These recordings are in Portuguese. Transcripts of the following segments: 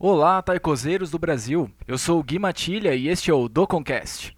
Olá, taicozeiros do Brasil. Eu sou o Gui Matilha e este é o Doconcast.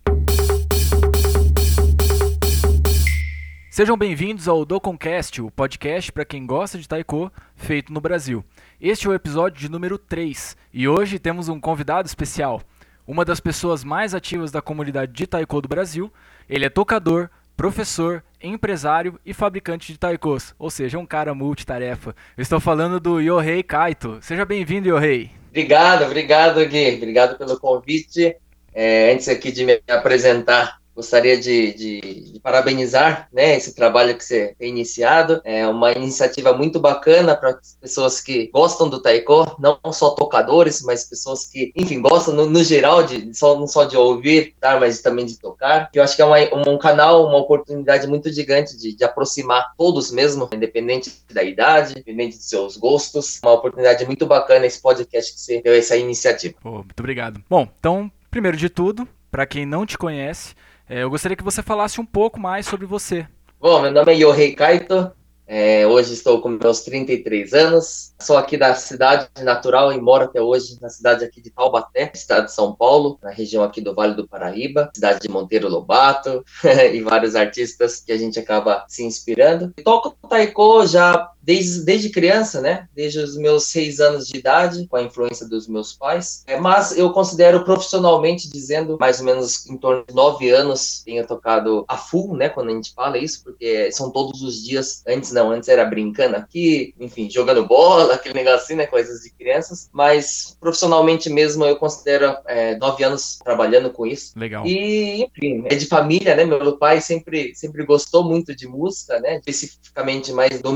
Sejam bem-vindos ao Doconcast, o podcast para quem gosta de taiko, feito no Brasil. Este é o episódio de número 3 e hoje temos um convidado especial. Uma das pessoas mais ativas da comunidade de taiko do Brasil. Ele é tocador, professor, empresário e fabricante de taikos, ou seja, um cara multitarefa. Estou falando do Yohei Kaito. Seja bem-vindo, Yohei. Obrigado, obrigado, Gui. Obrigado pelo convite. É, antes aqui de me apresentar, gostaria de, de, de, parabenizar né, esse trabalho que você tem iniciado. É uma iniciativa muito bacana para pessoas que gostam do taiko, não só tocadores, mas pessoas que, enfim, gostam no, no geral, de, só, não só de ouvir, tá, mas também de tocar. Eu acho que é uma, um canal, uma oportunidade muito gigante de, de aproximar todos mesmo, independente da idade, independente de seus gostos. Uma oportunidade muito bacana esse podcast que você deu essa iniciativa. Oh, muito obrigado. Bom, então, primeiro de tudo, para quem não te conhece, é, eu gostaria que você falasse um pouco mais sobre você. Bom, meu nome é Yohei Kaito, é, hoje estou com meus 33 anos, sou aqui da cidade natural e moro até hoje na cidade aqui de Taubaté, estado de São Paulo, na região aqui do Vale do Paraíba, cidade de Monteiro Lobato e vários artistas que a gente acaba se inspirando. toco taiko já desde, desde criança, né? Desde os meus seis anos de idade, com a influência dos meus pais. É, mas eu considero profissionalmente dizendo, mais ou menos em torno de nove anos, tenho tocado a full, né? Quando a gente fala isso, porque são todos os dias. Antes não, antes era brincando aqui, enfim, jogando bola, aquele negocinho, né? Coisas de crianças. Mas profissionalmente mesmo, eu considero é, nove anos trabalhando com isso. Legal. E, enfim, é de família, né? Meu pai sempre, sempre gostou muito de música, né? Especificamente mais do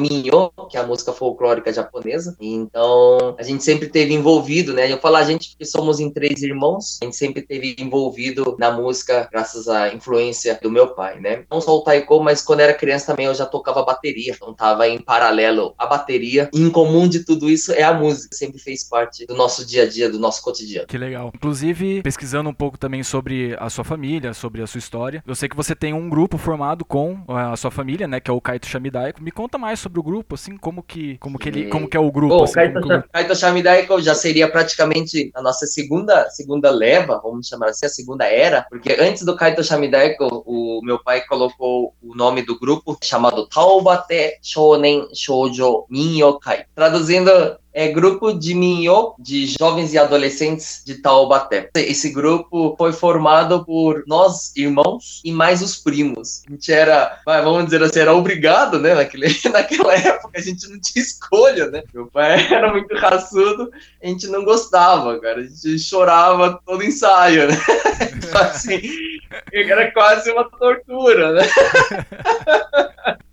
que é a música folclórica japonesa. Então, a gente sempre teve envolvido, né? Eu falo a gente porque somos em três irmãos, a gente sempre teve envolvido na música graças à influência do meu pai, né? Não só o taiko, mas quando era criança também eu já tocava bateria, então tava em paralelo a bateria. E em comum de tudo isso é a música, sempre fez parte do nosso dia a dia, do nosso cotidiano. Que legal. Inclusive, pesquisando um pouco também sobre a sua família, sobre a sua história, eu sei que você tem um grupo formado com a sua família, né, que é o Kaito Shamidaiko. Me conta mais sobre o grupo, assim, como que, como que ele, como que é o grupo? Bom, assim, Kaito, como que... Kaito Shamidaiko já seria praticamente a nossa segunda, segunda leva, vamos chamar assim, a segunda era, porque antes do Kaito Shamidaiko, o meu pai colocou o nome do grupo chamado Taubate Shonen Shoujo Minyokai. Traduzindo, é grupo de Minho, de jovens e adolescentes de Taubaté. Esse grupo foi formado por nós, irmãos, e mais os primos. A gente era, vamos dizer assim, era obrigado, né? Naquele, naquela época a gente não tinha escolha, né? Meu pai era muito raçudo, a gente não gostava, cara. A gente chorava todo ensaio, né? Então, assim, era quase uma tortura, né?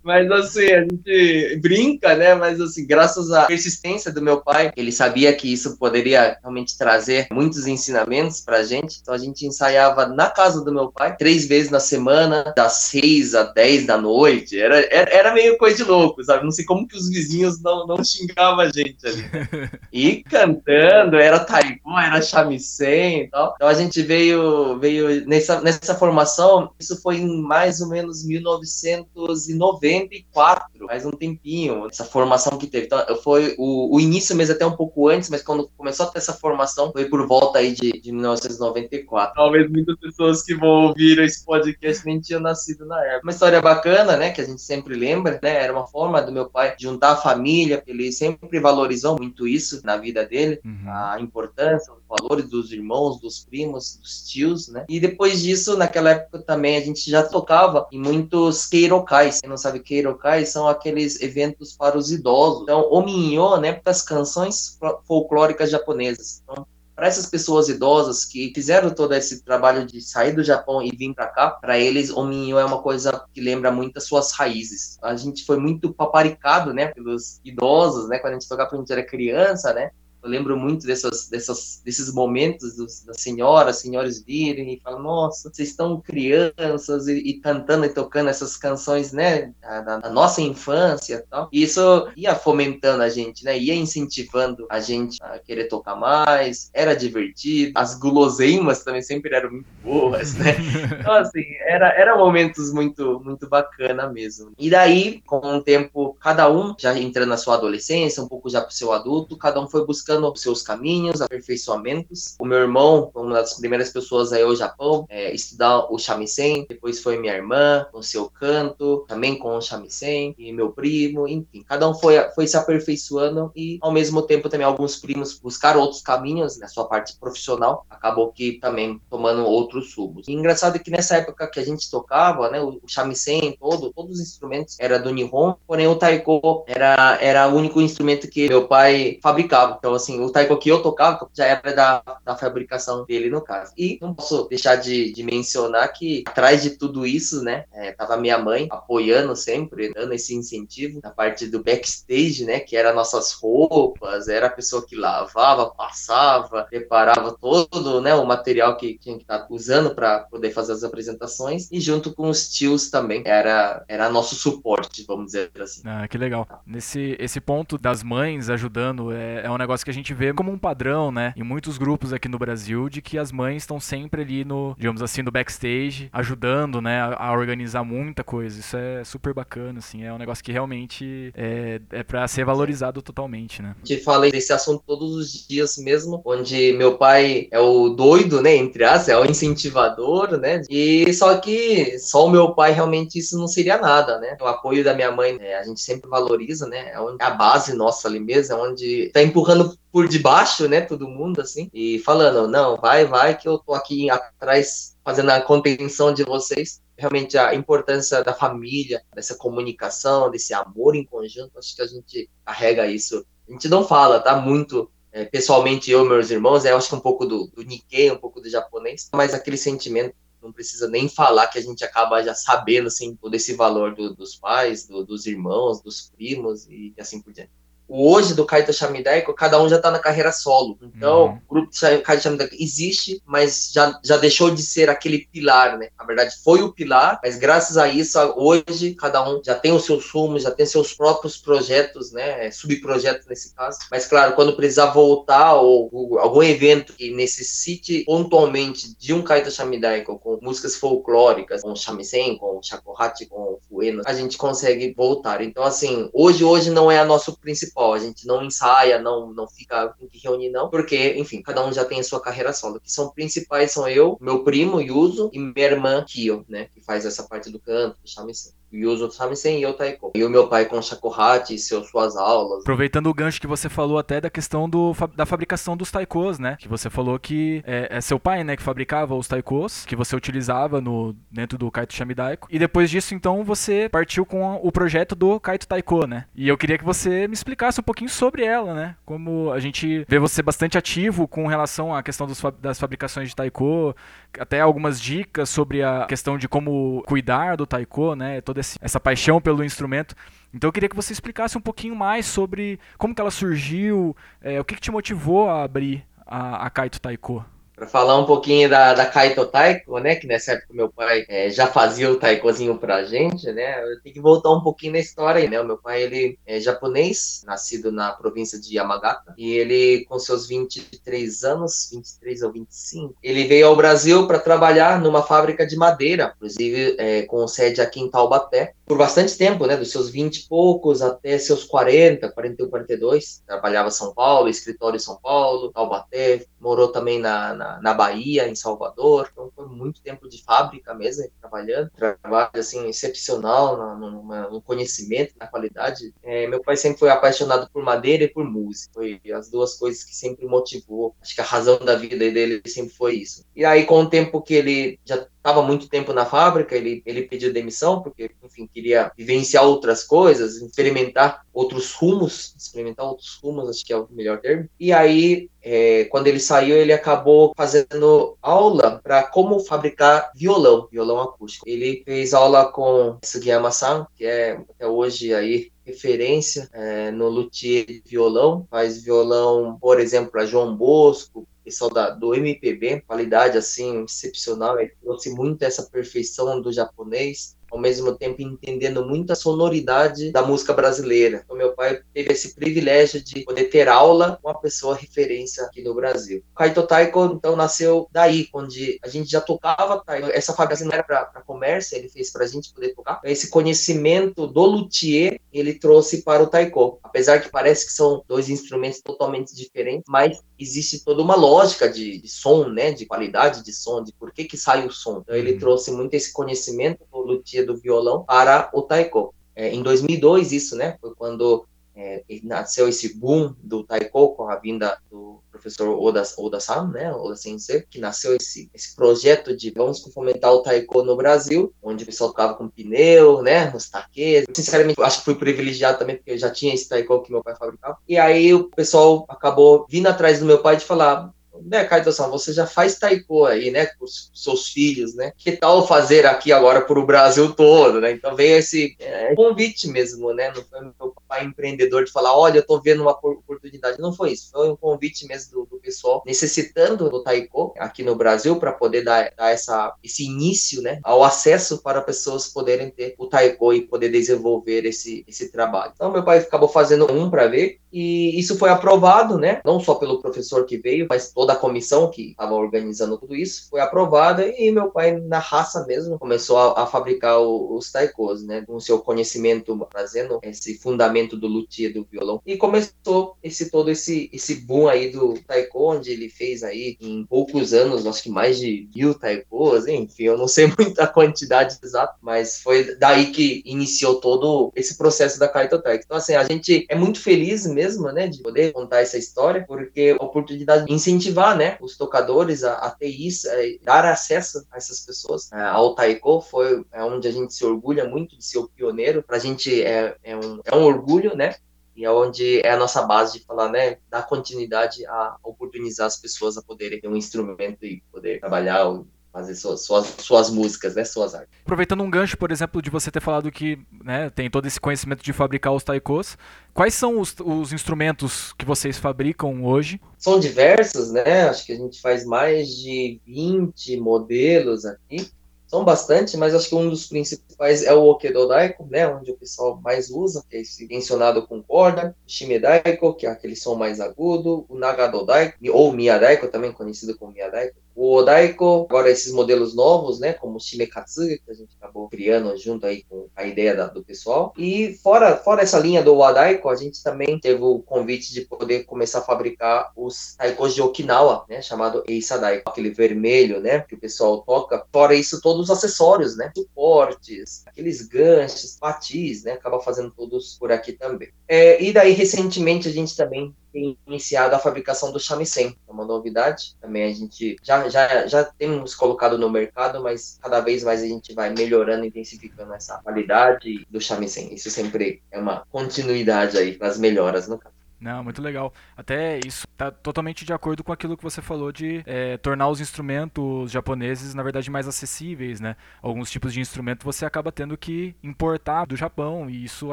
Mas assim, a gente brinca, né? Mas assim, graças à persistência do meu pai, ele sabia que isso poderia realmente trazer muitos ensinamentos pra gente. Então a gente ensaiava na casa do meu pai, três vezes na semana, das seis a dez da noite. Era, era, era meio coisa de louco, sabe? Não sei como que os vizinhos não, não xingavam a gente ali. E cantando, era taiko, era shamisen e tal. Então a gente veio, veio nessa, nessa formação, isso foi em mais ou menos 1990. 94, faz um tempinho, essa formação que teve. Então, foi o, o, início mesmo até um pouco antes, mas quando começou a ter essa formação, foi por volta aí de, de 1994. Talvez muitas pessoas que vão ouvir esse podcast nem tinham nascido na época. Uma história bacana, né, que a gente sempre lembra, né, era uma forma do meu pai juntar a família, ele sempre valorizou muito isso na vida dele, uhum. a importância, valores dos irmãos, dos primos, dos tios, né, e depois disso, naquela época também, a gente já tocava em muitos keirokais, quem não sabe Keirokai são aqueles eventos para os idosos. Então, o Minyo, né, para as canções folclóricas japonesas. Então, para essas pessoas idosas que fizeram todo esse trabalho de sair do Japão e vir para cá, para eles o Minho é uma coisa que lembra muito as suas raízes. A gente foi muito paparicado, né, pelos idosos, né, quando a gente tocava quando a gente era criança, né, eu lembro muito dessas, dessas, desses momentos dos, das senhoras, senhores virem e falam, nossa, vocês estão crianças e, e cantando e tocando essas canções, né, da, da, nossa infância e tal. E isso ia fomentando a gente, né, ia incentivando a gente a querer tocar mais, era divertido, as guloseimas também sempre eram muito boas, né. Então, assim, era, era momentos muito, muito bacana mesmo. E daí, com o tempo, cada um já entrando na sua adolescência, um pouco já pro seu adulto, cada um foi buscando buscando seus caminhos, aperfeiçoamentos. O meu irmão, uma das primeiras pessoas aí ao Japão, é, estudar o shamisen, depois foi minha irmã, com seu canto, também com o shamisen, e meu primo, enfim, cada um foi, foi se aperfeiçoando e, ao mesmo tempo, também alguns primos buscaram outros caminhos na sua parte profissional, acabou que também tomando outros rumos. E engraçado que nessa época que a gente tocava, né, o, o shamisen todo, todos os instrumentos era do Nihon, porém o taiko era, era o único instrumento que meu pai fabricava. Então, assim, o taiko que eu tocava já era da, da fabricação dele, no caso. E não posso deixar de, de mencionar que atrás de tudo isso, né, é, tava minha mãe apoiando sempre, dando esse incentivo na parte do backstage, né, que era nossas roupas, era a pessoa que lavava, passava, preparava todo, né, o material que tinha que estar tá usando para poder fazer as apresentações e junto com os tios também era era nosso suporte, vamos dizer assim. Ah, que legal. Nesse esse ponto das mães ajudando é, é um negócio que a gente vê como um padrão, né, em muitos grupos aqui no Brasil de que as mães estão sempre ali no, digamos assim, no backstage, ajudando, né, a, organizar muita coisa. Isso é super bacana, assim, é um negócio que realmente é, é para ser valorizado totalmente, né? Gente fala desse assunto todos os dias mesmo, onde meu pai é o doido, né, entre as, é o incentivador, né, e só que só o meu pai realmente isso não seria nada, né? O apoio da minha mãe, é, a gente sempre valoriza, né, é a base nossa ali mesmo, é onde tá empurrando por debaixo, né, todo mundo assim, e falando, não, vai, vai, que eu tô aqui atrás fazendo a contenção de vocês realmente a importância da família, dessa comunicação, desse amor em conjunto, acho que a gente carrega isso. A gente não fala, tá? Muito é, pessoalmente, eu e meus irmãos, é, eu acho que um pouco do, do Nikkei, um pouco do japonês, mas aquele sentimento não precisa nem falar que a gente acaba já sabendo assim, todo esse valor do, dos pais, do, dos irmãos, dos primos e assim por diante hoje do Kaito Shamidaiko, cada um já está na carreira solo. Então, uhum. o grupo Kaito Shamidaiko existe, mas já, já deixou de ser aquele pilar, né? Na verdade, foi o pilar, mas graças a isso, hoje, cada um já tem os seus rumos, já tem seus próprios projetos, né? É, subprojetos nesse caso. Mas, claro, quando precisar voltar ou, ou algum evento que necessite pontualmente de um Kaito Shamidaiko com músicas folclóricas, com shamisen, com shakuhachi, com fueno, a gente consegue voltar. Então, assim, hoje, hoje não é a nosso principal a gente não ensaia, não, não fica tem que reunir, não, porque, enfim, cada um já tem a sua carreira solo. que são principais são eu, meu primo, Yuzo, e minha irmã, Kyo, né, que faz essa parte do canto, do shamisen. Yuzo Samisen e eu Taiko. E o meu pai com Shakuhachi e suas aulas. Aproveitando o gancho que você falou até da questão do, da fabricação dos taikos, né? Que você falou que é, é, seu pai, né, que fabricava os taikos, que você utilizava no, dentro do Kaito Shamidaiko. E depois disso, então, você partiu com o projeto do Kaito Taiko, né? E eu queria que você me explicasse um pouquinho sobre ela, né? Como a gente vê você bastante ativo com relação à questão dos, das fabricações de taiko, até algumas dicas sobre a questão de como cuidar do taiko, né? Toda essa paixão pelo instrumento. Então eu queria que você explicasse um pouquinho mais sobre como que ela surgiu, é, o que, que, te motivou a abrir a, a Kaito Taiko para falar um pouquinho da, da Kaito Taiko, né? Que nessa época meu pai é, já fazia o taikozinho pra gente, né? Eu tenho que voltar um pouquinho na história, né? O meu pai, ele é japonês, nascido na província de Yamagata, e ele, com seus 23 anos, 23 ou 25, ele veio ao Brasil para trabalhar numa fábrica de madeira, inclusive é, com sede aqui em Taubaté, por bastante tempo, né? Dos seus 20 e poucos até seus 40, 41, 42. Trabalhava em São Paulo, escritório em São Paulo, Taubaté, morou também na, na, na, Bahia, em Salvador, então foi muito tempo de fábrica mesmo, trabalhando, trabalho assim excepcional no, no, no conhecimento, na qualidade. É, meu pai sempre foi apaixonado por madeira e por música, foi as duas coisas que sempre motivou, acho que a razão da vida dele sempre foi isso. E aí com o tempo que ele já estava muito tempo na fábrica, ele, ele pediu demissão, porque, enfim, queria vivenciar outras coisas, experimentar outros rumos, experimentar outros rumos, acho que é o melhor termo. E aí, é, quando ele saiu, ele acabou fazendo aula para como fabricar violão, violão acústico. Ele fez aula com Sugiyama-san, que é até hoje aí referência é, no luthier de violão, faz violão, por exemplo, para João Bosco, pessoal da, do MPB, qualidade assim excepcional, ele trouxe muito essa perfeição do japonês. Ao mesmo tempo entendendo muito a sonoridade da música brasileira. Então, meu pai teve esse privilégio de poder ter aula com uma pessoa referência aqui no Brasil. O Kaito Taiko, então, nasceu daí, onde a gente já tocava taiko. Essa fabricação não era para comércio, ele fez para a gente poder tocar. Esse conhecimento do luthier, ele trouxe para o taiko. Apesar que parece que são dois instrumentos totalmente diferentes, mas existe toda uma lógica de, de som, né, de qualidade de som, de por que que sai o som. Então, ele uhum. trouxe muito esse conhecimento do luthier do violão para o taiko. É, em 2002, isso, né, foi quando é, nasceu esse boom do taiko com a vinda do professor Oda, Oda San, né, Oda Sensei, que nasceu esse, esse projeto de vamos fomentar o taiko no Brasil, onde o pessoal tocava com pneu, né, nos taquês. Sinceramente, acho que fui privilegiado também, porque eu já tinha esse taiko que meu pai fabricava. E aí o pessoal acabou vindo atrás do meu pai de falar, né, Caetano, você já faz taiko aí, né, com os seus filhos, né? Que tal fazer aqui agora para o Brasil todo, né? Então veio esse é, convite mesmo, né? Não foi meu empreendedor de falar, olha, eu tô vendo uma oportunidade. Não foi isso, foi um convite mesmo do, do pessoal necessitando do taiko aqui no Brasil para poder dar, dar, essa, esse início, né, ao acesso para pessoas poderem ter o taiko e poder desenvolver esse, esse trabalho. Então meu pai acabou fazendo um para ver e isso foi aprovado, né? Não só pelo professor que veio, mas toda da comissão que estava organizando tudo isso foi aprovada e meu pai, na raça mesmo, começou a, a fabricar o, os taikos, né? Com seu conhecimento, trazendo esse fundamento do luthier do violão. E começou esse todo esse, esse boom aí do taiko, onde ele fez aí em poucos anos, acho que mais de mil taikos, enfim, eu não sei muita quantidade exata, mas foi daí que iniciou todo esse processo da Kaito Taiko. Então, assim, a gente é muito feliz mesmo, né, de poder contar essa história, porque a oportunidade de incentivar incentivar né, os tocadores a, a ter isso, a dar acesso a essas pessoas é, ao taiko, foi é onde a gente se orgulha muito de ser o pioneiro. Para a gente é, é, um, é um orgulho, né? E é onde é a nossa base de falar, né? Dar continuidade a oportunizar as pessoas a poderem ter um instrumento e poder trabalhar fazer suas, suas, suas, músicas, né, suas artes. Aproveitando um gancho, por exemplo, de você ter falado que né, tem todo esse conhecimento de fabricar os taikos, quais são os, os instrumentos que vocês fabricam hoje? São diversos, né? Acho que a gente faz mais de 20 modelos aqui. São bastante, mas acho que um dos principais é o Okedodaiko, né, onde o pessoal mais usa, que é esse mencionado com corda, Shimedaiko, que é aquele som mais agudo, o Nagadodaiko, ou Miyadaiko, também conhecido como Miyadaiko, o Odaiko, agora esses modelos novos, né, como o Shimekatsuga, que a gente acabou criando junto aí com a ideia da, do pessoal. E fora, fora essa linha do Odaiko, a gente também teve o convite de poder começar a fabricar os taikos de Okinawa, né, chamado Eisadaiko, aquele vermelho, né, que o pessoal toca. Fora isso, todos os acessórios, né, suportes, aqueles ganchos, patis, né, acaba fazendo todos por aqui também. É, e daí, recentemente, a gente também tem iniciado a fabricação do shamisen, é uma novidade. Também a gente já, já, já temos colocado no mercado, mas cada vez mais a gente vai melhorando, intensificando essa qualidade do shamisen. Isso sempre é uma continuidade aí para as melhoras no caso. Não, muito legal. Até isso está totalmente de acordo com aquilo que você falou de é, tornar os instrumentos japoneses, na verdade, mais acessíveis, né? Alguns tipos de instrumento você acaba tendo que importar do Japão e isso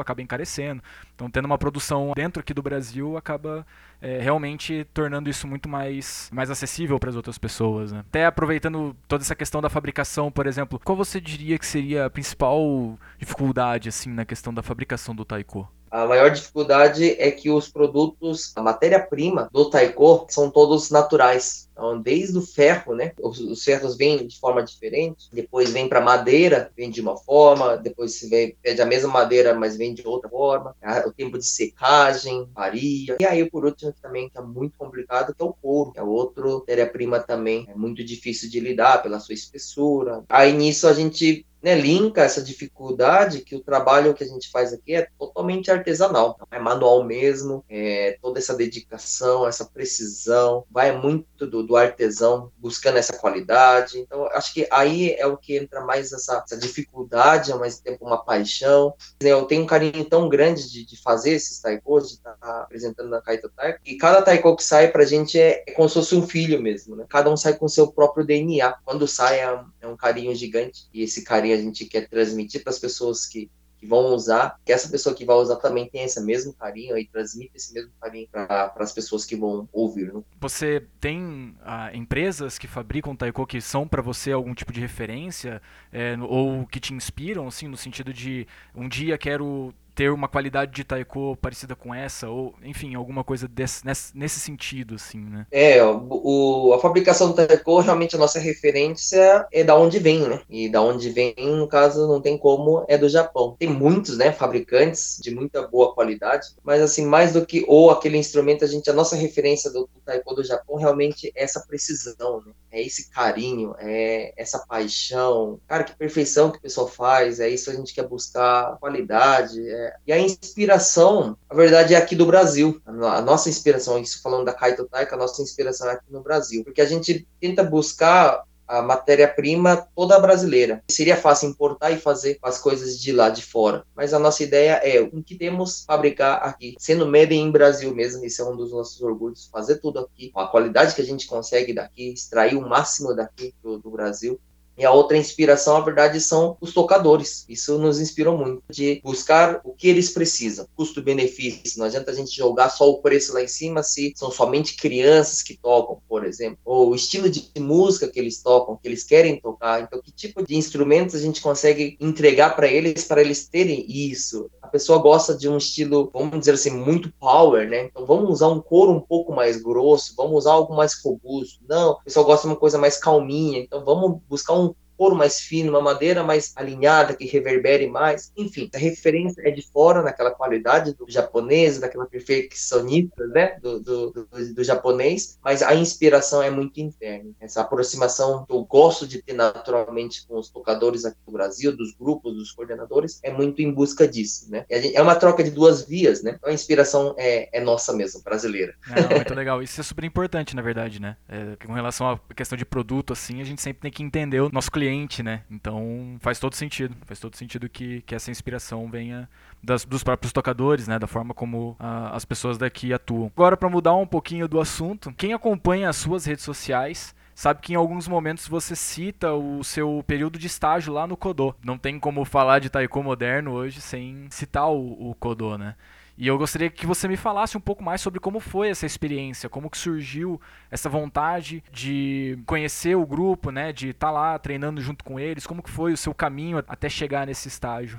acaba encarecendo. Então, tendo uma produção dentro aqui do Brasil acaba é, realmente tornando isso muito mais, mais acessível para as outras pessoas, né? Até aproveitando toda essa questão da fabricação, por exemplo, qual você diria que seria a principal dificuldade, assim, na questão da fabricação do taiko? A maior dificuldade é que os produtos, a matéria-prima do taiko são todos naturais. Então, desde o ferro, né? Os, os ferros vêm de forma diferente, depois vem para madeira, vem de uma forma, depois se vem, pede a mesma madeira, mas vem de outra forma. O tempo de secagem varia. E aí, por último, também que é muito complicado, que é o couro, que é outro matéria-prima também, é muito difícil de lidar pela sua espessura. Aí nisso a gente né, linka essa dificuldade que o trabalho que a gente faz aqui é totalmente artesanal, então, é manual mesmo, é toda essa dedicação, essa precisão, vai muito do, do artesão buscando essa qualidade. Então, acho que aí é o que entra mais essa, essa dificuldade, ao mesmo tempo uma paixão. Eu tenho um carinho tão grande de, de fazer esses taikos, de estar tá apresentando na Kaito Taiko, e cada taiko que sai pra gente é, é como se fosse um filho mesmo, né? Cada um sai com seu próprio DNA. Quando sai é é um carinho gigante, e esse carinho a gente quer transmitir para as pessoas que que vão usar, que essa pessoa que vai usar também tenha esse mesmo carinho e transmita esse mesmo carinho para as pessoas que vão ouvir. Né? Você tem ah, empresas que fabricam taiko que são para você algum tipo de referência é, ou que te inspiram, assim, no sentido de um dia quero ter uma qualidade de taiko parecida com essa, ou, enfim, alguma coisa desse, nesse, sentido, assim, né? É, o, a fabricação do taiko, realmente a nossa referência é da onde vem, né? E da onde vem, no caso, não tem como, é do Japão. Tem muitos, né, fabricantes de muita boa qualidade, mas, assim, mais do que ou aquele instrumento, a gente, a nossa referência do, do taiko do Japão realmente é essa precisão, né? É esse carinho, é essa paixão. Cara, que perfeição que o pessoal faz, é isso a gente quer buscar qualidade, é e a inspiração, a verdade, é aqui do Brasil. A nossa inspiração, isso falando da Kaito Taika, a nossa inspiração é aqui no Brasil. Porque a gente tenta buscar a matéria-prima toda brasileira. Seria fácil importar e fazer as coisas de lá de fora, mas a nossa ideia é o que temos fabricar aqui, sendo made em Brasil mesmo, esse é um dos nossos orgulhos, fazer tudo aqui, com a qualidade que a gente consegue daqui, extrair o máximo daqui do, do Brasil e a outra inspiração, na verdade, são os tocadores. Isso nos inspirou muito, de buscar o que eles precisam, custo-benefício. Não adianta a gente jogar só o preço lá em cima se são somente crianças que tocam, por exemplo, ou o estilo de música que eles tocam, que eles querem tocar. Então, que tipo de instrumentos a gente consegue entregar para eles, para eles terem isso? A pessoa gosta de um estilo, vamos dizer assim, muito power, né? Então, vamos usar um couro um pouco mais grosso, vamos usar algo mais robusto. Não, o pessoal gosta de uma coisa mais calminha, então vamos buscar um couro mais fino, uma madeira mais alinhada, que reverbere mais. Enfim, a referência é de fora, naquela qualidade do japonês, daquela perfeccionista, né, do, do, do, do, japonês, mas a inspiração é muito interna. Essa aproximação que eu gosto de ter naturalmente com os tocadores aqui do Brasil, dos grupos, dos coordenadores, é muito em busca disso, né? É uma troca de duas vias, né? Então a inspiração é, é nossa mesmo, brasileira. É, muito legal. Isso é super importante, na verdade, né? É, com relação à questão de produto, assim, a gente sempre tem que entender o nosso cliente cliente, né? Então faz todo sentido. Faz todo sentido que, que essa inspiração venha das, dos próprios tocadores, né? Da forma como a, as pessoas daqui atuam. Agora, para mudar um pouquinho do assunto, quem acompanha as suas redes sociais sabe que em alguns momentos você cita o seu período de estágio lá no Kodô. Não tem como falar de taiko moderno hoje sem citar o, o Kodô, né? E eu gostaria que você me falasse um pouco mais sobre como foi essa experiência, como que surgiu essa vontade de conhecer o grupo, né, de estar tá lá treinando junto com eles, como que foi o seu caminho até chegar nesse estágio?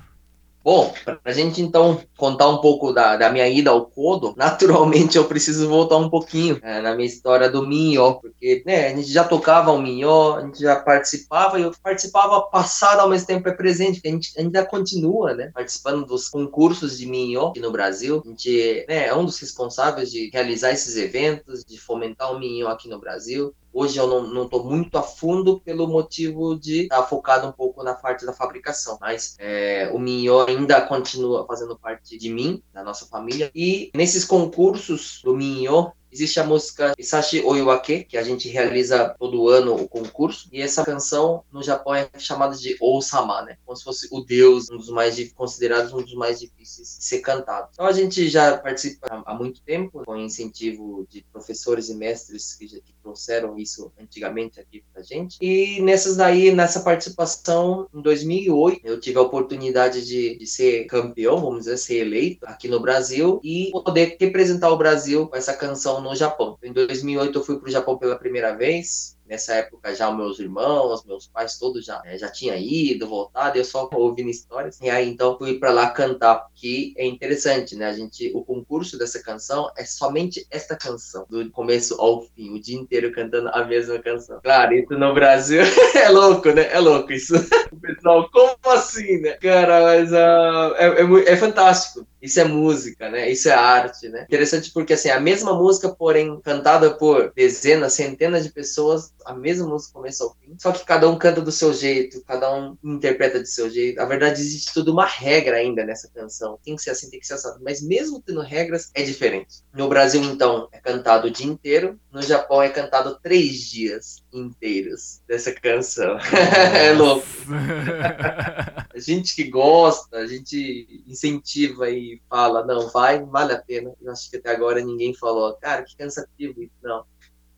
Bom, para a gente então contar um pouco da, da minha ida ao Kodo, naturalmente eu preciso voltar um pouquinho é, na minha história do Minho, porque né, a gente já tocava o Minho, a gente já participava, e eu participava passado ao mesmo tempo é presente, porque a gente ainda continua né, participando dos concursos de Minho aqui no Brasil. A gente né, é um dos responsáveis de realizar esses eventos, de fomentar o Minho aqui no Brasil. Hoje eu não estou muito a fundo pelo motivo de estar tá focado um pouco na parte da fabricação, mas é, o Minho ainda continua fazendo parte de mim, da nossa família. E nesses concursos do Minho, Existe a música Isashi Oiwake, que a gente realiza todo ano o concurso, e essa canção no Japão é chamada de Osama, né? Como se fosse o deus, um dos mais considerados um dos mais difíceis de ser cantado. Então a gente já participa há muito tempo, com incentivo de professores e mestres que, já, que trouxeram isso antigamente aqui pra gente. E nessas daí, nessa participação, em 2008, eu tive a oportunidade de, de ser campeão, vamos dizer, ser eleito aqui no Brasil e poder representar o Brasil com essa canção no Japão. Em 2008 eu fui para o Japão pela primeira vez, Nessa época já meus irmãos, meus pais todos já, né, já tinham ido, voltado, eu só ouvindo histórias. E aí então fui para lá cantar, que é interessante, né? A gente, o concurso dessa canção é somente esta canção, do começo ao fim, o dia inteiro cantando a mesma canção. Claro, isso no Brasil é louco, né? É louco isso. O pessoal, como assim, né? Cara, mas uh, é, é, é fantástico. Isso é música, né? Isso é arte, né? Interessante porque, assim, a mesma música, porém, cantada por dezenas, centenas de pessoas, a mesma música começa ao fim, só que cada um canta do seu jeito, cada um interpreta do seu jeito. Na verdade, existe tudo uma regra ainda nessa canção. Tem que ser assim, tem que ser assim. Mas mesmo tendo regras, é diferente. No Brasil, então, é cantado o dia inteiro. No Japão, é cantado três dias inteiros dessa canção. é louco. a gente que gosta, a gente incentiva e fala, não, vai, vale a pena. Eu acho que até agora ninguém falou, cara, que cansativo. Não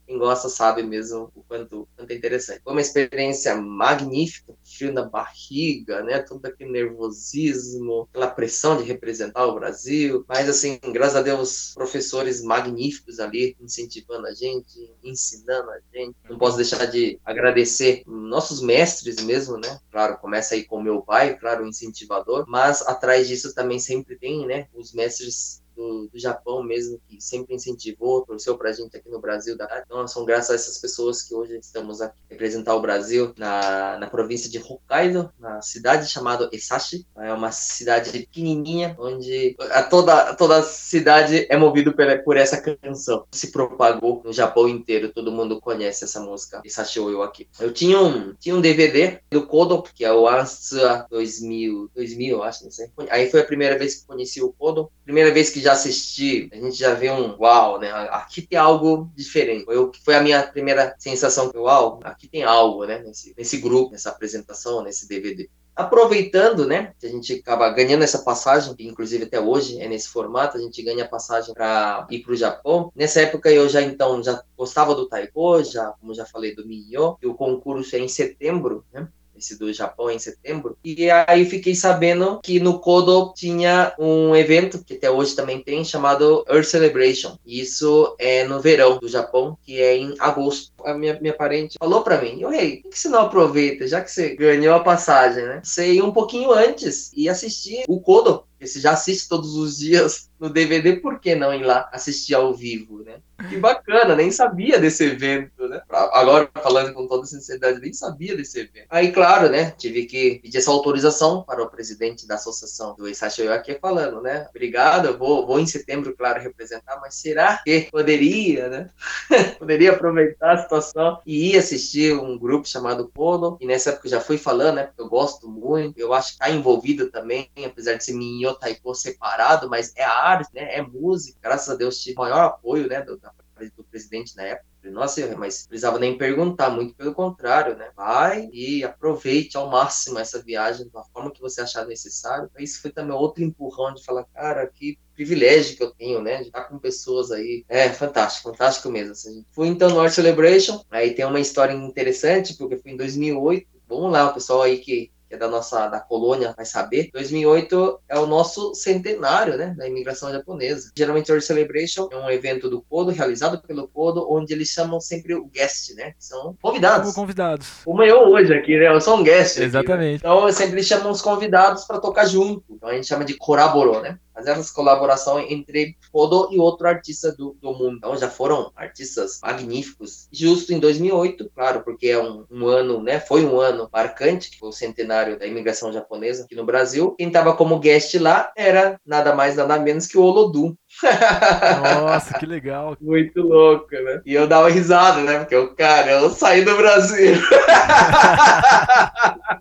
quem gosta sabe mesmo o quanto, quanto é interessante. Foi uma experiência magnífica, frio na barriga, né? Todo aquele nervosismo, aquela pressão de representar o Brasil. Mas, assim, graças a Deus, professores magníficos ali incentivando a gente, ensinando a gente. Não posso deixar de agradecer nossos mestres mesmo, né? Claro, começa aí com meu pai, claro, incentivador, mas atrás disso também sempre tem, né? Os mestres do, do, Japão mesmo, que sempre incentivou, torceu pra gente aqui no Brasil. Então, são graças a essas pessoas que hoje estamos aqui representar o Brasil na, na província de Hokkaido, na cidade chamada Esashi. É uma cidade pequenininha, onde a toda, toda a cidade é movida por essa canção. Se propagou no Japão inteiro, todo mundo conhece essa música, Esashi Oyo aqui. Eu tinha um, tinha um DVD do Kodo, que é o Ansua 2000, 2000, acho, não sei. Aí foi a primeira vez que conheci o Kodo. Primeira vez que já assisti, a gente já vê um uau, né? Aqui tem algo diferente. Foi, a minha primeira sensação que, uau, aqui tem algo, né? Nesse, nesse grupo, nessa apresentação, nesse DVD. Aproveitando, né, que a gente acaba ganhando essa passagem, que inclusive até hoje é nesse formato, a gente ganha a passagem para ir para o Japão. Nessa época eu já então já gostava do taiko, já como já falei do Minyo, e o concurso é em setembro, né? Esse do Japão em setembro. E aí fiquei sabendo que no Kodo tinha um evento, que até hoje também tem, chamado Earth Celebration. Isso é no verão do Japão, que é em agosto. A minha, minha parente falou para mim, ô rei, por que você não aproveita, já que você ganhou a passagem, né? Você ir um pouquinho antes e assistir o Kodo, você já assiste todos os dias no DVD, por que não ir lá assistir ao vivo, né? Que bacana, nem sabia desse evento, né? Agora, falando com toda sinceridade, nem sabia desse evento. Aí, claro, né? Tive que pedir essa autorização para o presidente da associação do Isashi aqui falando, né? Obrigado, vou, vou em setembro, claro, representar, mas será que poderia, né? poderia aproveitar a situação e ir assistir um grupo chamado Polo, e nessa época eu já fui falando, né? Porque eu gosto muito, eu acho que tá envolvido também, apesar de ser Minho Taiko separado, mas é arte, né? É música. Graças a Deus tive maior apoio, né? Do, do presidente na época. Nossa, mas precisava nem perguntar, muito pelo contrário, né? Vai e aproveite ao máximo essa viagem da forma que você achar necessário. Isso foi também outro empurrão de falar, cara, que privilégio que eu tenho, né? De estar com pessoas aí. É fantástico, fantástico mesmo. Assim. Fui então no Art Celebration, aí tem uma história interessante, porque foi em 2008. Vamos lá, o pessoal aí que que é da nossa da colônia vai saber, 2008 é o nosso centenário, né, da imigração japonesa. Geralmente o Celebration é um evento do Kodo realizado pelo Kodo, onde eles chamam sempre o guest, né, que são convidados. Como convidados. Como eu hoje aqui, né, eu sou um guest. Exatamente. Aqui, né? Então sempre chamam os convidados para tocar junto. Então a gente chama de koraboro, né? Fazer essa colaboração entre Kodo e outro artista do, do mundo. Então já foram artistas magníficos. Justo em 2008, claro, porque é um, um ano, né? Foi um ano marcante, que foi o centenário da imigração japonesa aqui no Brasil. Quem estava como guest lá era nada mais, nada menos que o Olodum. Nossa, que legal. Muito louco, né? E eu dava risada, né? Porque o cara, eu saí do Brasil.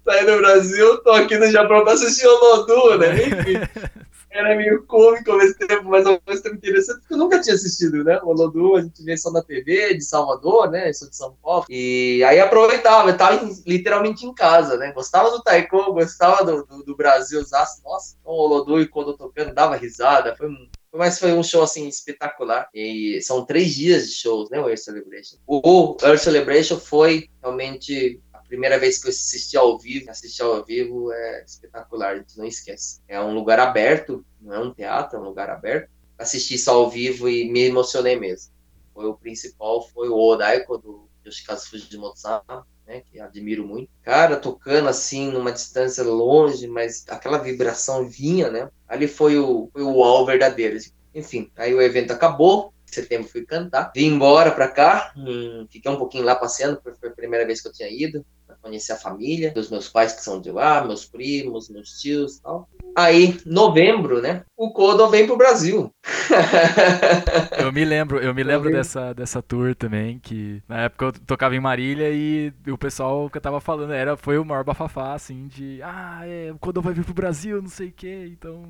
saí do Brasil, tô aqui no Japão pra assistir o Olodum, né? Enfim era meio cômico ao mesmo tempo, mas ao mesmo tempo interessante, porque eu nunca tinha assistido, né? O Lodum, a gente vê só na TV, de Salvador, né? Sou de São Paulo. E aí aproveitava, eu tava literalmente em casa, né? Gostava do taiko, gostava do, do, do Brasil, nossa, então o Lodum e quando tocando, dava risada, foi mas foi um show assim espetacular. E são três dias de shows, né? O Earth Celebration. O Earth Celebration foi realmente primeira vez que eu assisti ao vivo, assistir ao vivo é espetacular, a gente não esquece. É um lugar aberto, não é um teatro, é um lugar aberto. Assisti isso ao vivo e me emocionei mesmo. Foi o principal, foi o Odaiko do Yoshikazu Fujimoto-san, né, que admiro muito. Cara, tocando assim, numa distância longe, mas aquela vibração vinha, né? Ali foi o, foi o uau verdadeiro. Enfim, aí o evento acabou, setembro fui cantar. Vim embora pra cá, hum, fiquei um pouquinho lá passeando, foi a primeira vez que eu tinha ido conhecer a família dos meus pais que são de lá, meus primos, meus tios e tal. Aí, novembro, né? O Kodo vem pro Brasil. eu me lembro, eu me lembro dessa, dessa tour também, que na época eu tocava em Marília e o pessoal que eu tava falando era, foi o maior bafafá, assim, de ah, é, o Kodo vai vir pro Brasil, não sei o quê, então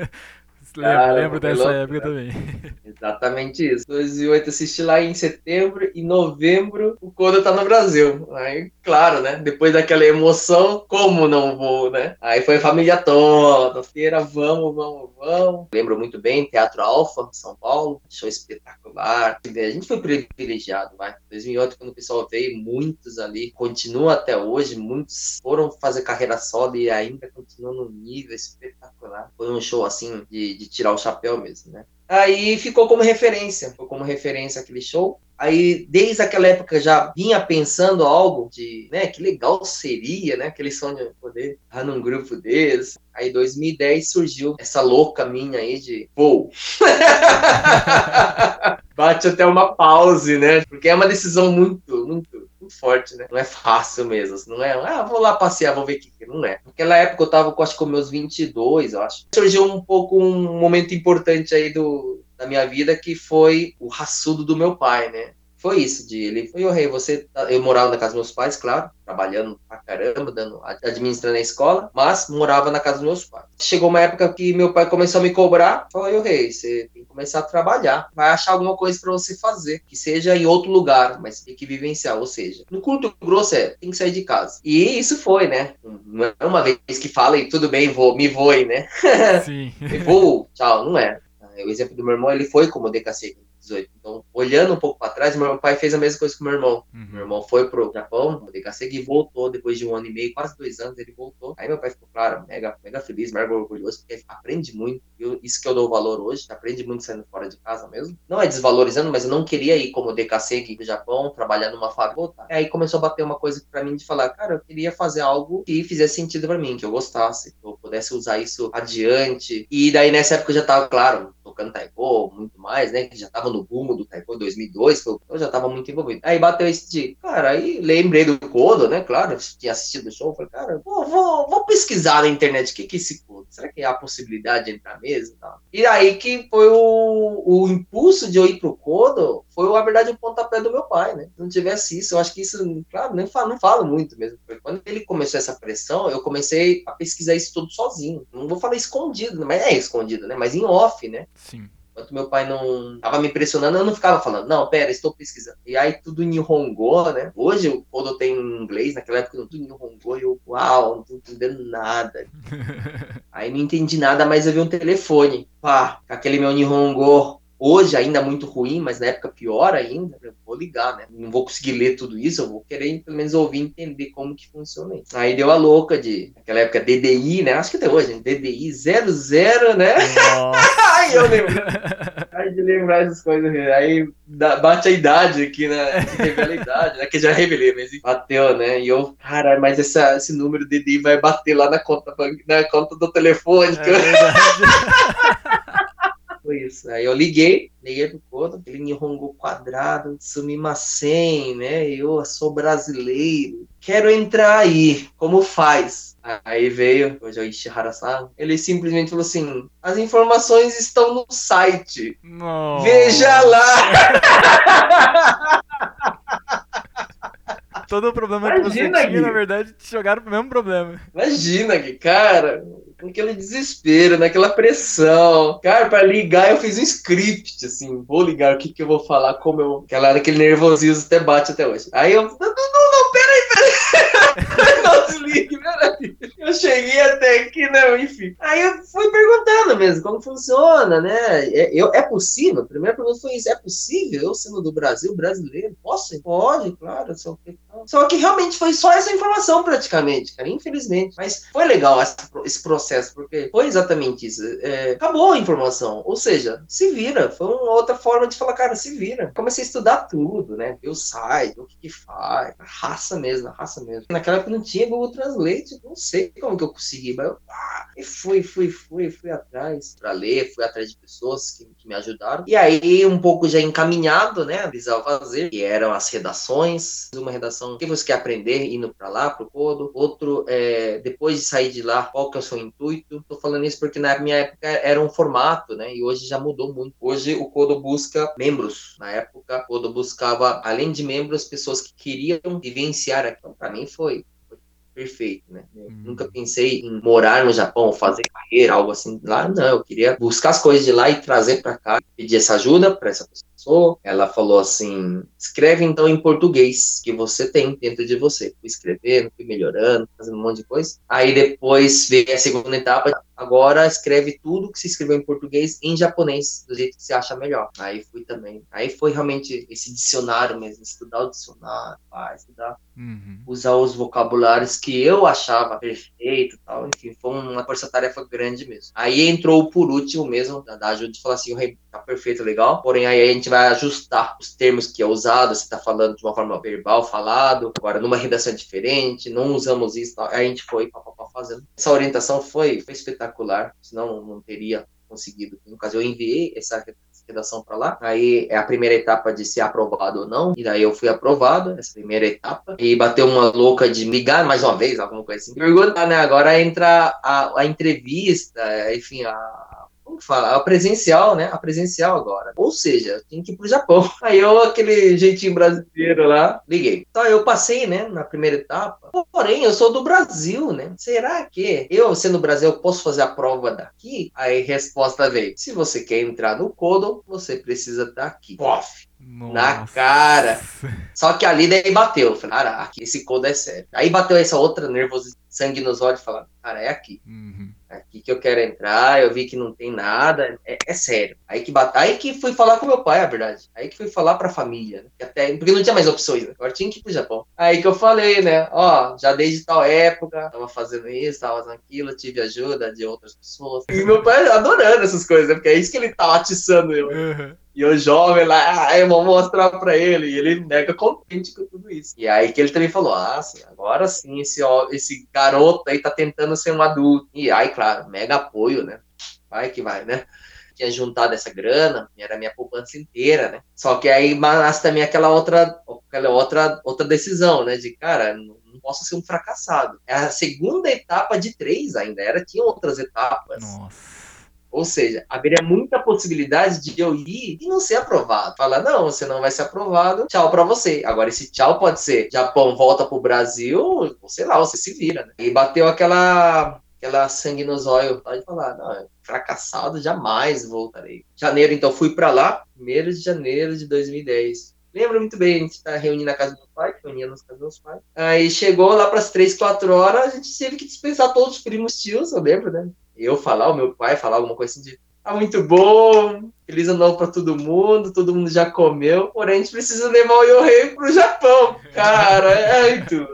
Lembro, lembro dessa louco, época também. Exatamente isso. 2008 assisti lá em setembro e novembro o Koda tá no Brasil. Aí, claro, né? Depois daquela emoção, como não vou, né? Aí foi a família toda, feira, vamos, vamos, vamos. Lembro muito bem, Teatro Alfa, São Paulo, show espetacular. A gente foi privilegiado, vai. 2008, quando o pessoal veio, muitos ali, continua até hoje, muitos foram fazer carreira solo e ainda continuam no nível espetacular. Foi um show, assim, de, de tirar o chapéu mesmo, né? Aí ficou como referência, ficou como referência aquele show. Aí, desde aquela época, já vinha pensando algo de, né, que legal seria, né, aquele sonho de poder estar num grupo desse. Aí, em 2010, surgiu essa louca minha aí de, pô, bate até uma pause, né, porque é uma decisão muito, muito muito forte, né? Não é fácil mesmo. Não é, ah, vou lá passear, vou ver o que não é. Naquela época eu tava com, acho que com meus 22, eu acho. Surgiu um pouco um momento importante aí do, da minha vida que foi o raçudo do meu pai, né? Foi isso, de ele foi o rei, você eu morava na casa dos meus pais, claro, trabalhando pra caramba, dando, administrando a escola, mas morava na casa dos meus pais. Chegou uma época que meu pai começou a me cobrar, falou, o rei, você tem que começar a trabalhar, vai achar alguma coisa para você fazer, que seja em outro lugar, mas tem que vivenciar, ou seja, no curto grosso é, tem que sair de casa. E isso foi, né? Não é uma vez que fala e tudo bem, vou, me voe, né? Sim. vou, tchau, não é. O exemplo do meu irmão, ele foi como DKC 18. Então, olhando um pouco para trás, meu pai fez a mesma coisa com meu irmão. Uhum. Meu irmão foi pro Japão, o DKC, e voltou depois de um ano e meio, quase dois anos, ele voltou. Aí meu pai ficou, claro, mega, mega feliz, mega orgulhoso, porque aprende muito. Eu, isso que eu dou valor hoje, aprende muito saindo fora de casa mesmo. Não é desvalorizando, mas eu não queria ir como aqui no Japão, trabalhar numa fábrica, voltar. Aí começou a bater uma coisa para mim de falar, cara, eu queria fazer algo que fizesse sentido para mim, que eu gostasse, que eu pudesse usar isso adiante. E daí nessa época eu já tava, claro, tocando taiko, muito mais, né? Que já tava no boom do taiko 2002, eu já tava muito envolvido. Aí bateu esse dia, cara, aí lembrei do Kodo, né? Claro, tinha assistido o show, falei, cara, vou, vou, vou pesquisar na internet o que, que é esse Kodo. Será que há a possibilidade de entrar mesmo? E aí que foi o, o impulso de eu ir pro Kodo, foi, na verdade, o pontapé do meu pai, né? Se não tivesse isso, eu acho que isso, claro, nem falo, não falo muito mesmo. Quando ele começou essa pressão, eu comecei a pesquisar isso tudo sozinho. Não vou falar escondido, mas é escondido, né? Mas em off, né? Sim. Enquanto meu pai não tava me pressionando, eu não ficava falando, não, pera, estou pesquisando. E aí tudo Nihongo, né? Hoje, quando eu tenho inglês, naquela época tudo em Nihongo, eu, uau, não tô entendendo nada. aí não entendi nada, mas eu vi um telefone, pá, com aquele meu Nihongo Hoje ainda muito ruim, mas na época pior ainda, eu vou ligar, né? Não vou conseguir ler tudo isso, eu vou querer pelo menos ouvir entender como que funciona isso. Aí deu a louca de, naquela época, DDI, né? Acho que até hoje, DDI 00, né? Aí eu lembro. Aí de lembrar essas coisas, aí bate a idade aqui, né? Revela a idade, né? Que já revelei, mas bateu, né? E eu, cara, mas essa, esse número DDI vai bater lá na conta, na conta do telefone. É verdade. foi isso. Aí eu liguei, liguei pro Kodo, aquele Nihongo quadrado, sumimasen, né? Eu sou brasileiro, quero entrar aí, como faz? Aí veio o Ishihara-san, ele simplesmente falou assim, as informações estão no site, Não. veja lá! Todo o problema Imagina, que você tinha, Gui. na verdade, te jogaram pro mesmo problema. Imagina que, cara, aquele desespero, naquela pressão. Cara, para ligar eu fiz um script, assim, vou ligar, o que que eu vou falar, como eu... Aquela, aquele nervosismo até bate até hoje. Aí eu, não, não, não, peraí, peraí. peraí. Eu cheguei até aqui, não, né, enfim. Aí eu fui perguntando mesmo como funciona, né? É, eu, é possível? A primeira pergunta foi isso, é possível eu sendo do Brasil, brasileiro? Posso? Pode, claro, só que... Só que realmente foi só essa informação praticamente, cara, infelizmente. Mas foi legal esse processo processo, porque foi exatamente isso. É, acabou a informação. Ou seja, se vira. Foi uma outra forma de falar, cara, se vira. Comecei a estudar tudo, né? Ver o site, o que, que faz. Raça mesmo, a raça mesmo. Naquela época não tinha Google Translate, não sei como que eu consegui, mas eu ah, fui, fui, fui, fui atrás para ler, fui atrás de pessoas que, que, me ajudaram. E aí, um pouco já encaminhado, né? Precisava fazer, que eram as redações. Uma redação que você quer aprender indo para lá, pro Codo. Outro, é, depois de sair de lá, qual que é o seu intuito. Estou falando isso porque na minha época era um formato, né? E hoje já mudou muito. Hoje o Codo busca membros. Na época, o Codo buscava, além de membros, pessoas que queriam vivenciar aquilo. Para mim foi perfeito, né? Hum. Nunca pensei em morar no Japão, fazer carreira, algo assim lá, não. Eu queria buscar as coisas de lá e trazer para cá, pedir essa ajuda para essa pessoa. Ela falou assim: escreve então em português que você tem dentro de você. Fui escrevendo, fui melhorando, fazendo um monte de coisa. Aí depois veio a segunda etapa. Agora escreve tudo que se escreveu em português em japonês, do jeito que você acha melhor. Aí fui também. Aí foi realmente esse dicionário mesmo, estudar o dicionário, estudar, uhum. usar os vocabulários que eu achava perfeito tal. Enfim, foi uma força-tarefa grande mesmo. Aí entrou por último mesmo, da ajuda de falar assim, o rei tá perfeito, legal. Porém, aí a gente vai ajustar os termos que é usado, você tá falando de uma forma verbal, falado, agora numa redação diferente, não usamos isso, tal. aí a gente foi pá, pá, pá, fazendo. Essa orientação foi, foi espetacular, senão não teria conseguido. No caso, eu enviei essa redação para lá. Aí é a primeira etapa de ser aprovado ou não. E daí eu fui aprovado, essa primeira etapa. E bateu uma louca de ligar mais uma vez, alguma coisa assim. Perguntar, né? Agora entra a, a entrevista, enfim, a, fala? A presencial, né? A presencial agora. Ou seja, tinha que ir pro Japão. Aí eu, aquele jeitinho brasileiro lá, liguei. Então eu passei, né, na primeira etapa. Porém, eu sou do Brasil, né? Será que eu, sendo do Brasil, posso fazer a prova daqui? Aí resposta veio: se você quer entrar no Kodo, você precisa estar aqui. Pof! Nossa. Na cara. Só que ali daí bateu. Falei, cara, aqui esse Kodo é sério. Aí bateu essa outra nervosidade, sangue nos olhos, falando, cara, é aqui. Uhum aqui que eu quero entrar, eu vi que não tem nada, é, é sério. Aí que bate... aí que fui falar com meu pai, a verdade. Aí que fui falar pra família, né? Até... porque não tinha mais opções, né? Agora tinha que ir pro Japão. Aí que eu falei, né? Ó, já desde tal época, tava fazendo isso, tava fazendo aquilo, tive ajuda de outras pessoas. E meu pai adorando essas coisas, né? Porque é isso que ele tava atiçando eu. Uhum. E o jovem lá, ah, eu vou mostrar pra ele. E ele mega contente com tudo isso. E aí que ele também falou: ah, sim, agora sim, esse, ó, esse garoto aí tá tentando ser um adulto. E aí, claro, mega apoio, né? Vai que vai, né? Tinha juntado essa grana, era minha poupança inteira, né? Só que aí nasce também aquela outra, aquela outra, outra decisão, né? De cara, não, não posso ser um fracassado. É a segunda etapa de três ainda, era, tinha outras etapas. Nossa ou seja, haveria muita possibilidade de eu ir e não ser aprovado. Falar, não, você não vai ser aprovado, tchau para você. Agora, esse tchau pode ser Japão volta pro Brasil, sei lá, você se vira, né? E bateu aquela aquela sangue nos olhos, pode falar, não, fracassado, jamais voltarei. Janeiro, então, fui para lá, 1 de janeiro de 2010. Lembro muito bem, a gente tá reunindo na casa do meu pai, reunia nos casa dos meus pais. Aí chegou lá para as 3, 4 horas, a gente teve que dispensar todos os primos tios, eu lembro, né? Eu falar, o meu pai falar alguma coisa assim de tá muito bom, feliz ano novo pra todo mundo, todo mundo já comeu, porém a gente precisa levar o Yohei pro Japão, cara, é muito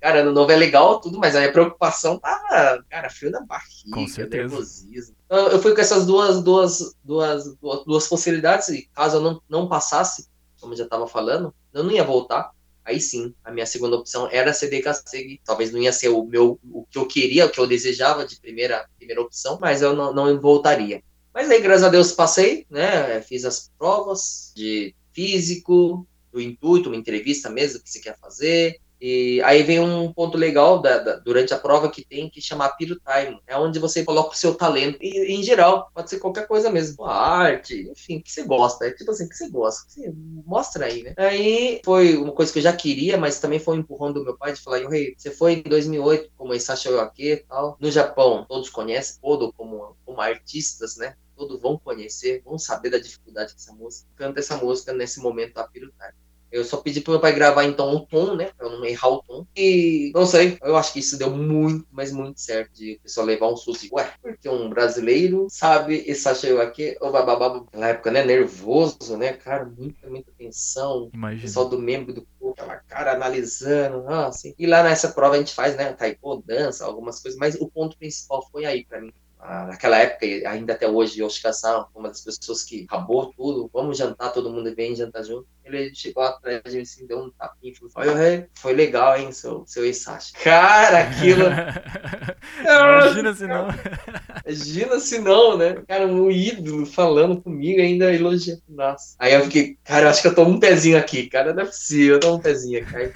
Cara, ano novo é legal, tudo, mas a minha preocupação tava, cara, frio na barriga, com certeza. nervosismo. Eu, eu fui com essas duas, duas, duas, duas possibilidades, e caso eu não, não passasse, como eu já tava falando, eu não ia voltar, aí sim, a minha segunda opção era CD Kasegi. Talvez não ia ser o meu o que eu queria, o que eu desejava de primeira, primeira opção, mas eu não, não voltaria. Mas aí, graças a Deus, passei, né? Fiz as provas de físico, do intuito, uma entrevista mesmo que você quer fazer, e aí vem um ponto legal da, da, durante a prova que tem que chamar Piro Time. É onde você coloca o seu talento. E, em geral, pode ser qualquer coisa mesmo. arte, enfim, que você gosta. É tipo assim, que você gosta. Que você mostra aí, né? Aí foi uma coisa que eu já queria, mas também foi um empurrão do meu pai de falar, Rei, você foi em 2008 como Isashi Oyake e tal. No Japão, todos conhecem Odo como, como artistas, né? Todos vão conhecer, vão saber da dificuldade que essa música. Canta essa música nesse momento a Piro Time. Eu só pedi pro meu pai gravar então o tom, né? Pra eu não errar o tom. E não sei, eu acho que isso deu muito, mas muito certo de o pessoal levar um susto. Ué, porque um brasileiro sabe esse achei aqui, o bababá, na época, né? Nervoso, né? Cara, muita, muita tensão. Imagina. O pessoal do membro do corpo, aquela cara analisando, assim. E lá nessa prova a gente faz, né? Taiko, dança, algumas coisas, mas o ponto principal foi aí para mim naquela época, ainda até hoje, Yoshika-san, uma das pessoas que acabou tudo, vamos jantar, todo mundo vem jantar junto. Ele chegou atrás de mim assim, deu um tapinha e falou: Olha, foi legal, hein, seu, seu Isashi. Cara, aquilo. Imagina se não. Imagina se não, né? Cara, um ídolo falando comigo ainda elogiando. Nossa. Aí eu fiquei, cara, eu acho que eu tô um pezinho aqui, cara, não é possível, eu tô um pezinho aqui. Aí,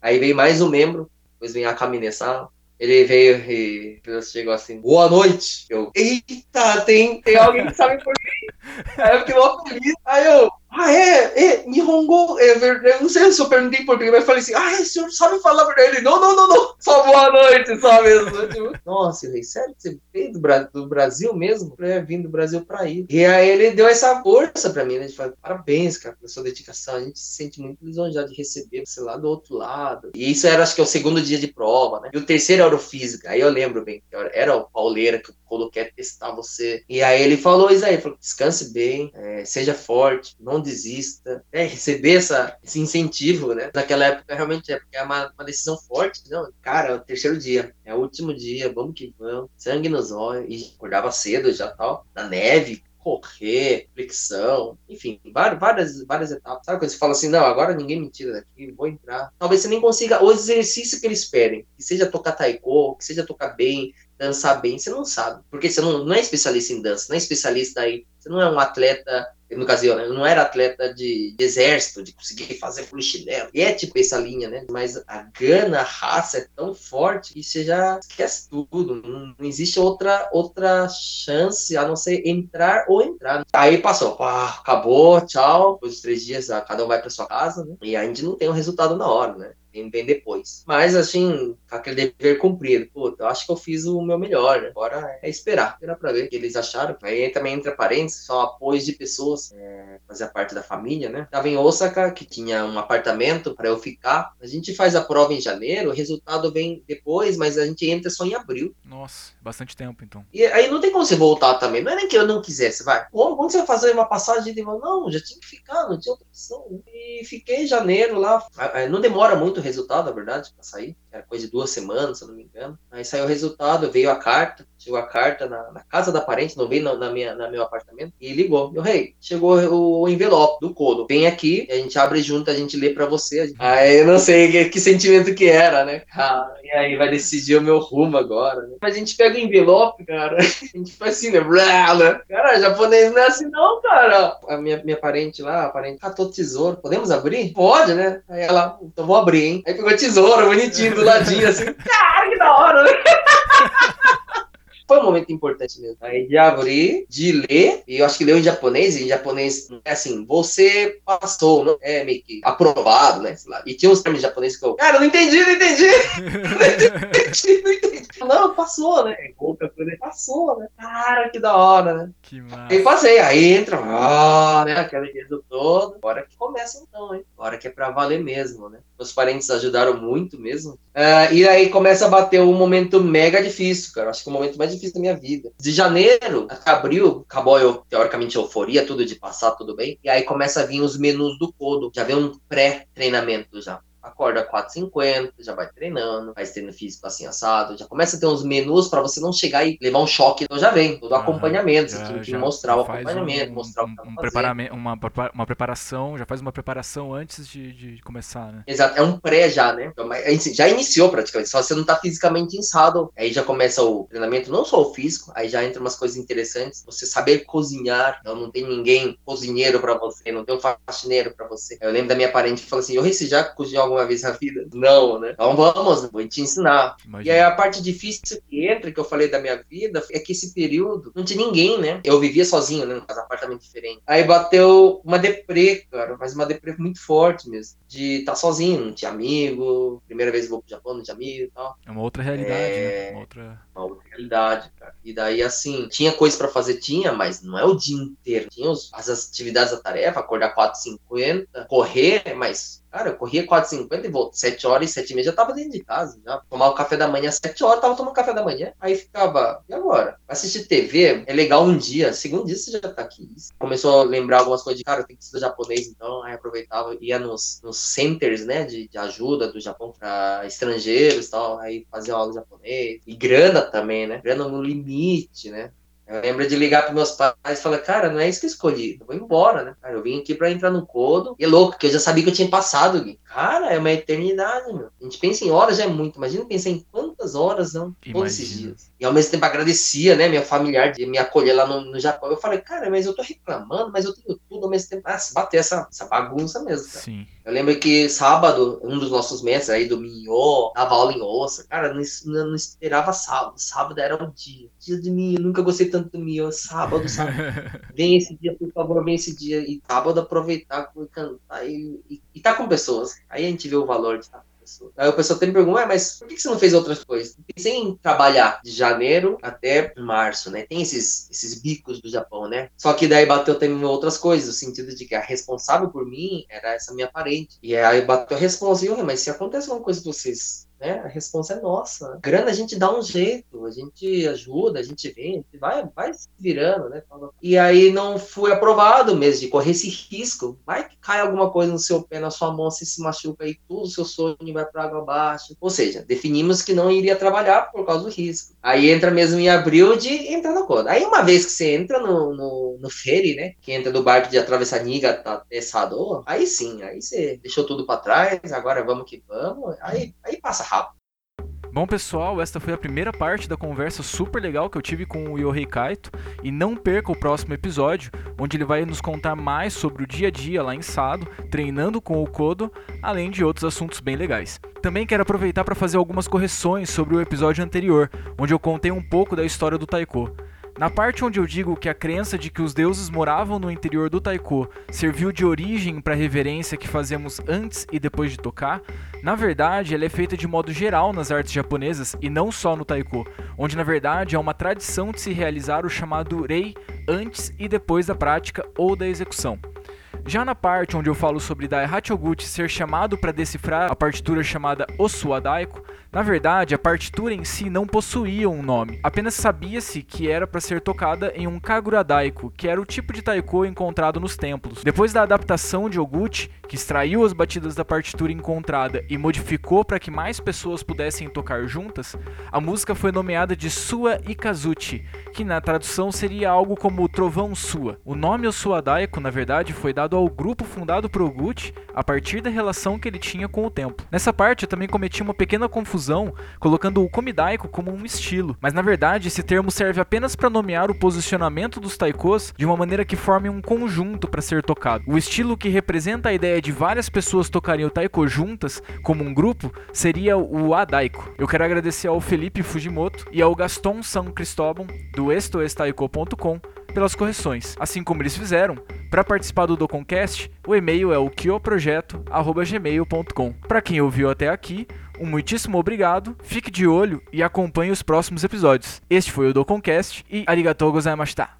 Aí veio mais um membro, depois vem a Kamine-san, ele veio e chegou assim, boa noite. Eu, eita, tem, tem alguém que sabe por quê? Aí eu fiquei logo feliz. Aí eu, ah, é, é, Nihongo, é. Eu não sei se eu perguntei por quê, mas eu falei assim, ah, o senhor sabe falar pra ele? Não, não, não, não, só boa noite, só mesmo. Tipo, Nossa, rei, sério você veio do, Bra do Brasil mesmo? É, vim do Brasil pra ir. E aí ele deu essa força pra mim, né? De falar, parabéns, cara, pela sua dedicação. A gente se sente muito lisonjeado de receber você lá do outro lado. E isso era, acho que, é o segundo dia de prova, né? E o terceiro era o física. Aí eu lembro bem, era o pauleira que o Colo quer testar você. E aí ele falou isso aí, falou, descanse bem, é, seja forte, não desista. É, receber essa, esse incentivo, né? Naquela época realmente é, porque é uma, uma decisão forte. Não, cara, é o terceiro dia, é o último dia, vamos que vamos. Sangue nos olhos, e acordava cedo já tal, na neve, correr, flexão, enfim, várias, várias etapas. Sabe quando você fala assim, não, agora ninguém me tira daqui, vou entrar. Talvez você nem consiga o exercício que eles pedem, que seja tocar taiko, que seja tocar bem, dançar bem, você não sabe. Porque você não, não é especialista em dança, não é especialista aí, você não é um atleta no caso, eu, né, eu não era atleta de, de, exército, de conseguir fazer polichinelo. E é tipo essa linha, né? Mas a gana, a raça é tão forte que você já esquece tudo. Não, não existe outra, outra chance a não ser entrar ou entrar. Aí passou, pá, acabou, tchau. Depois dos três dias, cada um vai para sua casa, né? E a gente não tem o resultado na hora, né? vem depois. Mas, assim, aquele dever cumprido. Pô, eu acho que eu fiz o meu melhor, né? Agora é esperar. Esperar pra ver o que eles acharam. Aí também entra parentes, são apoios de pessoas, é, fazia parte da família, né? Tava em Osaka, que tinha um apartamento para eu ficar. A gente faz a prova em janeiro, o resultado vem depois, mas a gente entra só em abril. Nossa, bastante tempo, então. E aí não tem como você voltar também. Não é nem que eu não quisesse, vai. Como, você vai fazer uma passagem de Não, já tinha que ficar, não tinha outra opção. E fiquei em janeiro lá. Não demora muito resultado, na verdade, para sair. Era coisa de duas semanas, se eu não me engano. Aí saiu o resultado, veio a carta, chegou a carta na, na casa da parente, não veio na, na, minha, na meu apartamento, e ligou. Meu rei, chegou o envelope do codo. Vem aqui, a gente abre junto, a gente lê para você. Gente... Aí eu não sei que, que, sentimento que era, né? E aí vai decidir o meu rumo agora, né? A gente pega o envelope, cara, a gente faz assim, né? né? Cara, japonês não é assim não, cara. A minha, minha parente lá, a parente, catou tesouro. Podemos abrir? Pode, né? Aí ela, então vou abrir, hein? Aí pegou tesouro, bonitinho, do ladinho, assim. Cara, que da hora, né? Foi um momento importante mesmo. Aí de abrir, de ler, e eu acho que leu em japonês, e em japonês é assim, você passou, não é meio que aprovado, né? Sei lá. E tinha uns termos japonês que eu, cara, não entendi, não entendi. não entendi, não entendi. Não, passou, né? Pouca coisa, passou, né? Cara, que da hora, né? Que massa. Aí passei, aí entra, ó, né? Aquela coisa toda. Agora que começa então, hein? Agora que é pra valer mesmo, né? Meus parentes ajudaram muito mesmo. Uh, e aí começa a bater um momento mega difícil, cara. Acho que é o momento mais difícil da minha vida. De janeiro até abril, acabou eu, teoricamente, euforia, tudo de passar, tudo bem. E aí começa a vir os menus do Codo. Já vem um pré-treinamento já acorda 4h50, já vai treinando, faz treino físico assim assado, já começa a ter uns menus para você não chegar e levar um choque, então já vem, todo o acompanhamento, já, você tem que mostrar o acompanhamento, um, mostrar o que tá um preparamento, uma, uma preparação, já faz uma preparação antes de, de começar, né? Exato, é um pré já, né? Então, já iniciou praticamente, só você não tá fisicamente inçado, aí já começa o treinamento, não só o físico, aí já entra umas coisas interessantes, você saber cozinhar, então não tem ninguém cozinheiro para você, não tem um faxineiro para você. Eu lembro da minha parente que falou assim, eu recebi já cozinhou alguma vez na vida? Não, né? Então vamos, vou te ensinar. Imagina. E aí a parte difícil que entra, que eu falei da minha vida, é que esse período não tinha ninguém, né? Eu vivia sozinho, né? No apartamento diferente. Aí bateu uma deprê, cara, mas uma deprê muito forte mesmo. De estar tá sozinho, não tinha amigo. Primeira vez vou pro Japão, não tinha amigo e tal. É uma outra realidade, é... né? Uma outra... uma outra realidade, cara. E daí, assim, tinha coisa para fazer, tinha, mas não é o dia inteiro. Tinha os, as atividades da tarefa, acordar 4h50, correr, mas Cara, eu corria 4h50 e volto. 7 horas e 7 e meia já tava dentro de casa. Já tomava o café da manhã às 7 horas, tava tomando café da manhã. Aí ficava, e agora? Assistir TV é legal um dia, segundo dia você já tá aqui. Começou a lembrar algumas coisas de, cara, tenho que estudar japonês, então. Aí aproveitava, ia nos, nos centers, né, de, de ajuda do Japão para estrangeiros e tal. Aí fazia aula de japonês. E grana também, né? Grana no limite, né? Eu lembro de ligar para meus pais e falar, cara, não é isso que eu escolhi, eu vou embora, né? Cara, eu vim aqui para entrar no codo. E é louco, que eu já sabia que eu tinha passado, Gui. Cara, é uma eternidade, meu. A gente pensa em horas, já é muito. Imagina pensar em quantas horas, não, todos esses dias. E ao mesmo tempo agradecia, né, minha familiar de me acolher lá no, no Japão. Eu falei, cara, mas eu tô reclamando, mas eu tenho tudo ao mesmo tempo. Ah, se bater essa, essa bagunça mesmo, cara. Sim. Eu lembro que sábado, um dos nossos mestres aí do Minho dava aula em ossa. Cara, não, não, não, esperava sábado. Sábado era o dia. Dia de Minho, nunca gostei tanto do. Sábado, sábado. vem esse dia, por favor, vem esse dia. E sábado aproveitar, cantar e, e, e tá com pessoas. Aí a gente vê o valor de estar pessoa. Aí o pessoal até me pergunta, mas por que você não fez outras coisas? Pensei em trabalhar de janeiro até março, né? Tem esses, esses bicos do Japão, né? Só que daí bateu também outras coisas, no sentido de que a responsável por mim era essa minha parente. E aí bateu a responsa, mas se acontece alguma coisa com vocês né? A resposta é nossa. Grana a gente dá um jeito, a gente ajuda, a gente gente vai, vai se virando, né? E aí não fui aprovado mesmo de correr esse risco. Vai que cai alguma coisa no seu pé, na sua mão, você se machuca e tudo o seu sonho vai para água abaixo. Ou seja, definimos que não iria trabalhar por causa do risco. Aí entra mesmo em abril de entrar no conta. Aí uma vez que você entra no, no, no ferry, né? Que entra do barco de atravessar Niga até Sado, aí sim, aí você deixou tudo para trás, agora vamos que vamos. Aí, aí passa rápido. Bom, pessoal, esta foi a primeira parte da conversa super legal que eu tive com o Yohei Kaito. E não perca o próximo episódio, onde ele vai nos contar mais sobre o dia a dia lá em Sado, treinando com o Kodo, além de outros assuntos bem legais. Também quero aproveitar para fazer algumas correções sobre o episódio anterior, onde eu contei um pouco da história do Taiko. Na parte onde eu digo que a crença de que os deuses moravam no interior do taiko serviu de origem para a reverência que fazemos antes e depois de tocar, na verdade ela é feita de modo geral nas artes japonesas e não só no taiko, onde na verdade é uma tradição de se realizar o chamado rei antes e depois da prática ou da execução. Já na parte onde eu falo sobre Daihachi Oguchi ser chamado para decifrar a partitura chamada Osuadaiko, na verdade, a partitura em si não possuía um nome, apenas sabia-se que era para ser tocada em um kagura daiko, que era o tipo de taiko encontrado nos templos. Depois da adaptação de Oguchi, que extraiu as batidas da partitura encontrada e modificou para que mais pessoas pudessem tocar juntas, a música foi nomeada de Sua Ikazuchi, que na tradução seria algo como Trovão Sua. O nome Osua Daiko, na verdade, foi dado ao grupo fundado por Oguchi a partir da relação que ele tinha com o templo. Nessa parte eu também cometi uma pequena confusão confusão colocando o komidaiko como um estilo, mas na verdade esse termo serve apenas para nomear o posicionamento dos taikos de uma maneira que forme um conjunto para ser tocado. O estilo que representa a ideia de várias pessoas tocarem o taiko juntas, como um grupo, seria o adaiko. Eu quero agradecer ao Felipe Fujimoto e ao Gaston São Cristóbal do estoestaiko.com pelas correções, assim como eles fizeram. Para participar do Doconcast, o e-mail é o kioprojeto@gmail.com. Para quem ouviu até aqui, um muitíssimo obrigado, fique de olho e acompanhe os próximos episódios. Este foi o Doconcast e arigatou gozaimashita.